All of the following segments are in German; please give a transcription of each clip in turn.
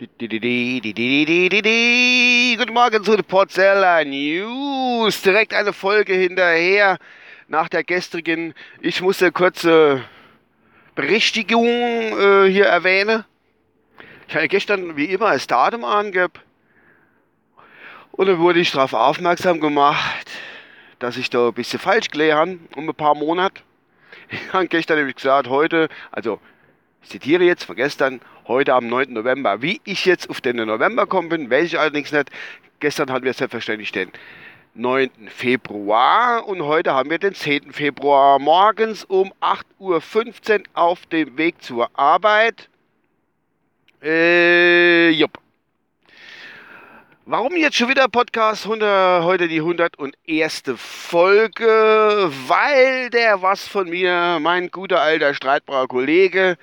Guten Morgen zu den Porzeller News. Direkt eine Folge hinterher nach der gestrigen. Ich muss eine kurze Berichtigung äh, hier erwähnen. Ich hatte gestern wie immer das Datum angegeben. Und dann wurde ich darauf aufmerksam gemacht, dass ich da ein bisschen falsch gelesen habe, um ein paar Monate. Ich habe gestern nämlich gesagt, heute, also ich zitiere jetzt von gestern, heute am 9. November. Wie ich jetzt auf den November kommen bin, weiß ich allerdings nicht. Gestern hatten wir selbstverständlich den 9. Februar und heute haben wir den 10. Februar morgens um 8.15 Uhr auf dem Weg zur Arbeit. Äh, jupp. Warum jetzt schon wieder Podcast? Heute die 101. Folge, weil der was von mir, mein guter alter streitbarer Kollege,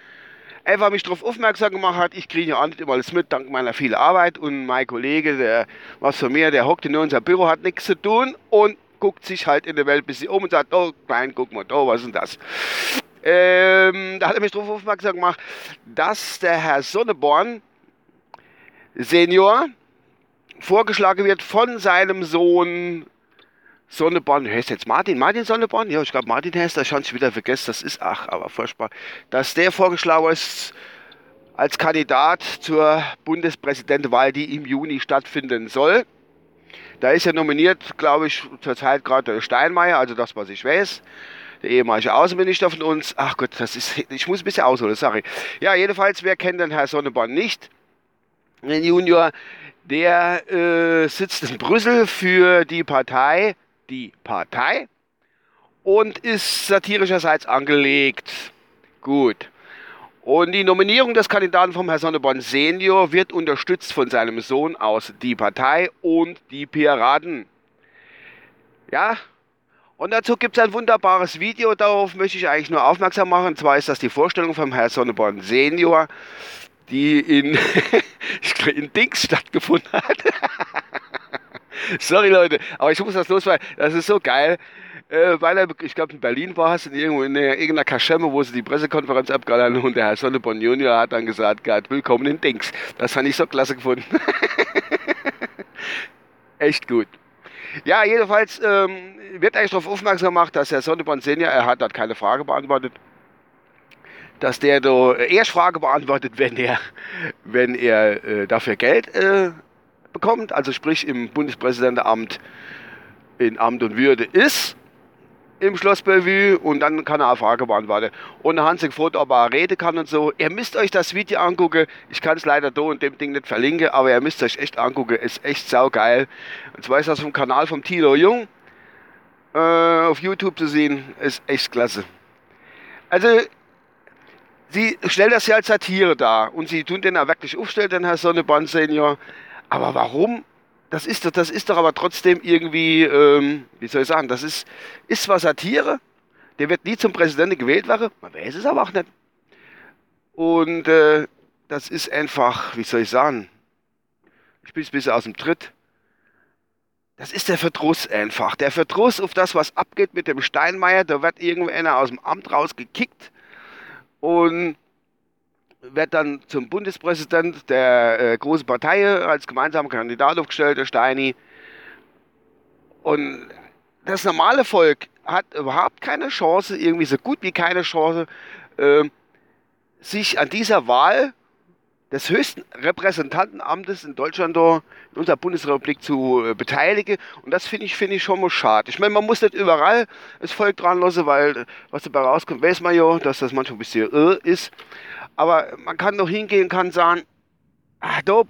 einfach mich darauf aufmerksam gemacht hat, ich kriege ja auch nicht immer alles mit, dank meiner vielen Arbeit. Und mein Kollege, der was von mir, der hockt in unser Büro, hat nichts zu tun und guckt sich halt in der Welt ein bisschen um und sagt, oh, klein, guck mal, oh, was ist denn das? Ähm, da hat er mich darauf aufmerksam gemacht, dass der Herr Sonneborn Senior vorgeschlagen wird von seinem Sohn Sonneborn, heißt jetzt Martin, Martin Sonneborn? Ja, ich glaube Martin heißt, das schon wieder vergessen, das ist, ach, aber furchtbar, dass der vorgeschlagen ist als Kandidat zur Bundespräsidentenwahl, die im Juni stattfinden soll. Da ist ja nominiert, glaube ich, zurzeit gerade der Steinmeier, also das, was ich weiß, der ehemalige Außenminister von uns. Ach Gott, das ist, ich muss ein bisschen ausholen, sorry. Ja, jedenfalls, wer kennt den Herrn Sonneborn nicht? Den Junior, der äh, sitzt in Brüssel für die Partei die Partei und ist satirischerseits angelegt. Gut. Und die Nominierung des Kandidaten vom Herrn Sonneborn Senior wird unterstützt von seinem Sohn aus die Partei und die Piraten. Ja, und dazu gibt es ein wunderbares Video, darauf möchte ich eigentlich nur aufmerksam machen. Und zwar ist das die Vorstellung vom Herrn Sonneborn Senior, die in, in Dings stattgefunden hat. Sorry, Leute, aber ich muss das loswerden. Das ist so geil. Äh, weil er, ich glaube, in Berlin war es, in, irgendwo in irgendeiner Kaschemme, wo sie die Pressekonferenz abgehalten und der Herr Sonneborn Junior hat dann gesagt, gehabt, willkommen in Dings. Das fand ich so klasse gefunden. Echt gut. Ja, jedenfalls ähm, wird eigentlich darauf aufmerksam gemacht, dass der Sonneborn Senior, er hat dort keine Frage beantwortet, dass der da erst Frage beantwortet, wenn er, wenn er äh, dafür Geld äh, bekommt, also sprich im Bundespräsidentenamt in Amt und Würde ist, im Schloss Bellevue und dann kann er eine Frage beantworten. Und sie gefragt, ob er reden kann und so. Ihr müsst euch das Video angucken. Ich kann es leider da und dem Ding nicht verlinken, aber ihr müsst euch echt angucken. Ist echt saugeil. Und zwar ist das vom Kanal vom Thilo Jung äh, auf YouTube zu sehen. Ist echt klasse. Also, sie stellt das ja als Satire dar und sie tun den auch wirklich aufstellen, den Herr Sonneborn Senior. Aber warum? Das ist, doch, das ist doch aber trotzdem irgendwie, ähm, wie soll ich sagen, das ist, ist zwar Satire, der wird nie zum Präsidenten gewählt werden, man weiß es aber auch nicht. Und äh, das ist einfach, wie soll ich sagen, ich bin ein bisschen aus dem Tritt. Das ist der Verdruss einfach. Der Verdruss auf das, was abgeht mit dem Steinmeier. Da wird irgendeiner aus dem Amt rausgekickt. Und wird dann zum Bundespräsident der äh, großen Partei als gemeinsamer Kandidat aufgestellt, der Steini. Und das normale Volk hat überhaupt keine Chance, irgendwie so gut wie keine Chance, äh, sich an dieser Wahl des höchsten Repräsentantenamtes in Deutschland, in unserer Bundesrepublik zu äh, beteiligen. Und das finde ich, finde ich schon mal schade. Ich meine, man muss nicht überall das Volk dran lassen, weil was dabei rauskommt, weiß man ja, dass das manchmal ein bisschen irr ist. Aber man kann doch hingehen, kann sagen, ah, da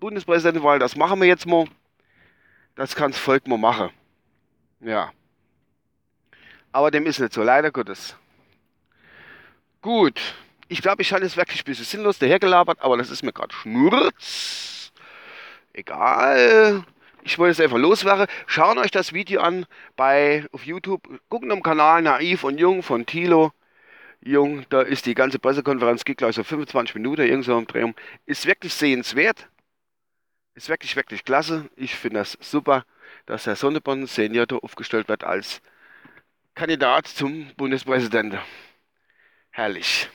Bundespräsidentenwahl, das machen wir jetzt mal. Das kann das Volk mal machen. Ja. Aber dem ist nicht so, leider Gottes. Gut. Ich glaube, ich habe es wirklich ein bisschen sinnlos dahergelabert, aber das ist mir gerade Schnurz. Egal. Ich wollte es einfach loswerden. Schauen euch das Video an bei auf YouTube. Gucken am Kanal Naiv und Jung von Tilo. Jung, da ist die ganze Pressekonferenz, geht gleich so 25 Minuten, irgend so im Drehung. Ist wirklich sehenswert. Ist wirklich, wirklich klasse. Ich finde das super, dass Herr Sonneborn Senior da aufgestellt wird als Kandidat zum Bundespräsidenten. Herrlich.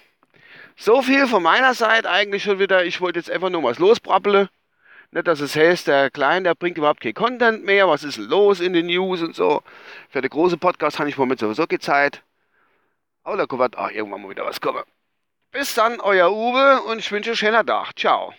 So viel von meiner Seite eigentlich schon wieder. Ich wollte jetzt einfach nur was losbrabbeln. Nicht, dass es heißt, der Kleine, der bringt überhaupt kein Content mehr. Was ist los in den News und so? Für den großen Podcast habe ich momentan sowieso keine Zeit. Aula Kubat, ach, irgendwann mal wieder was komme. Bis dann, euer Uwe und ich wünsche einen schönen Tag. Ciao.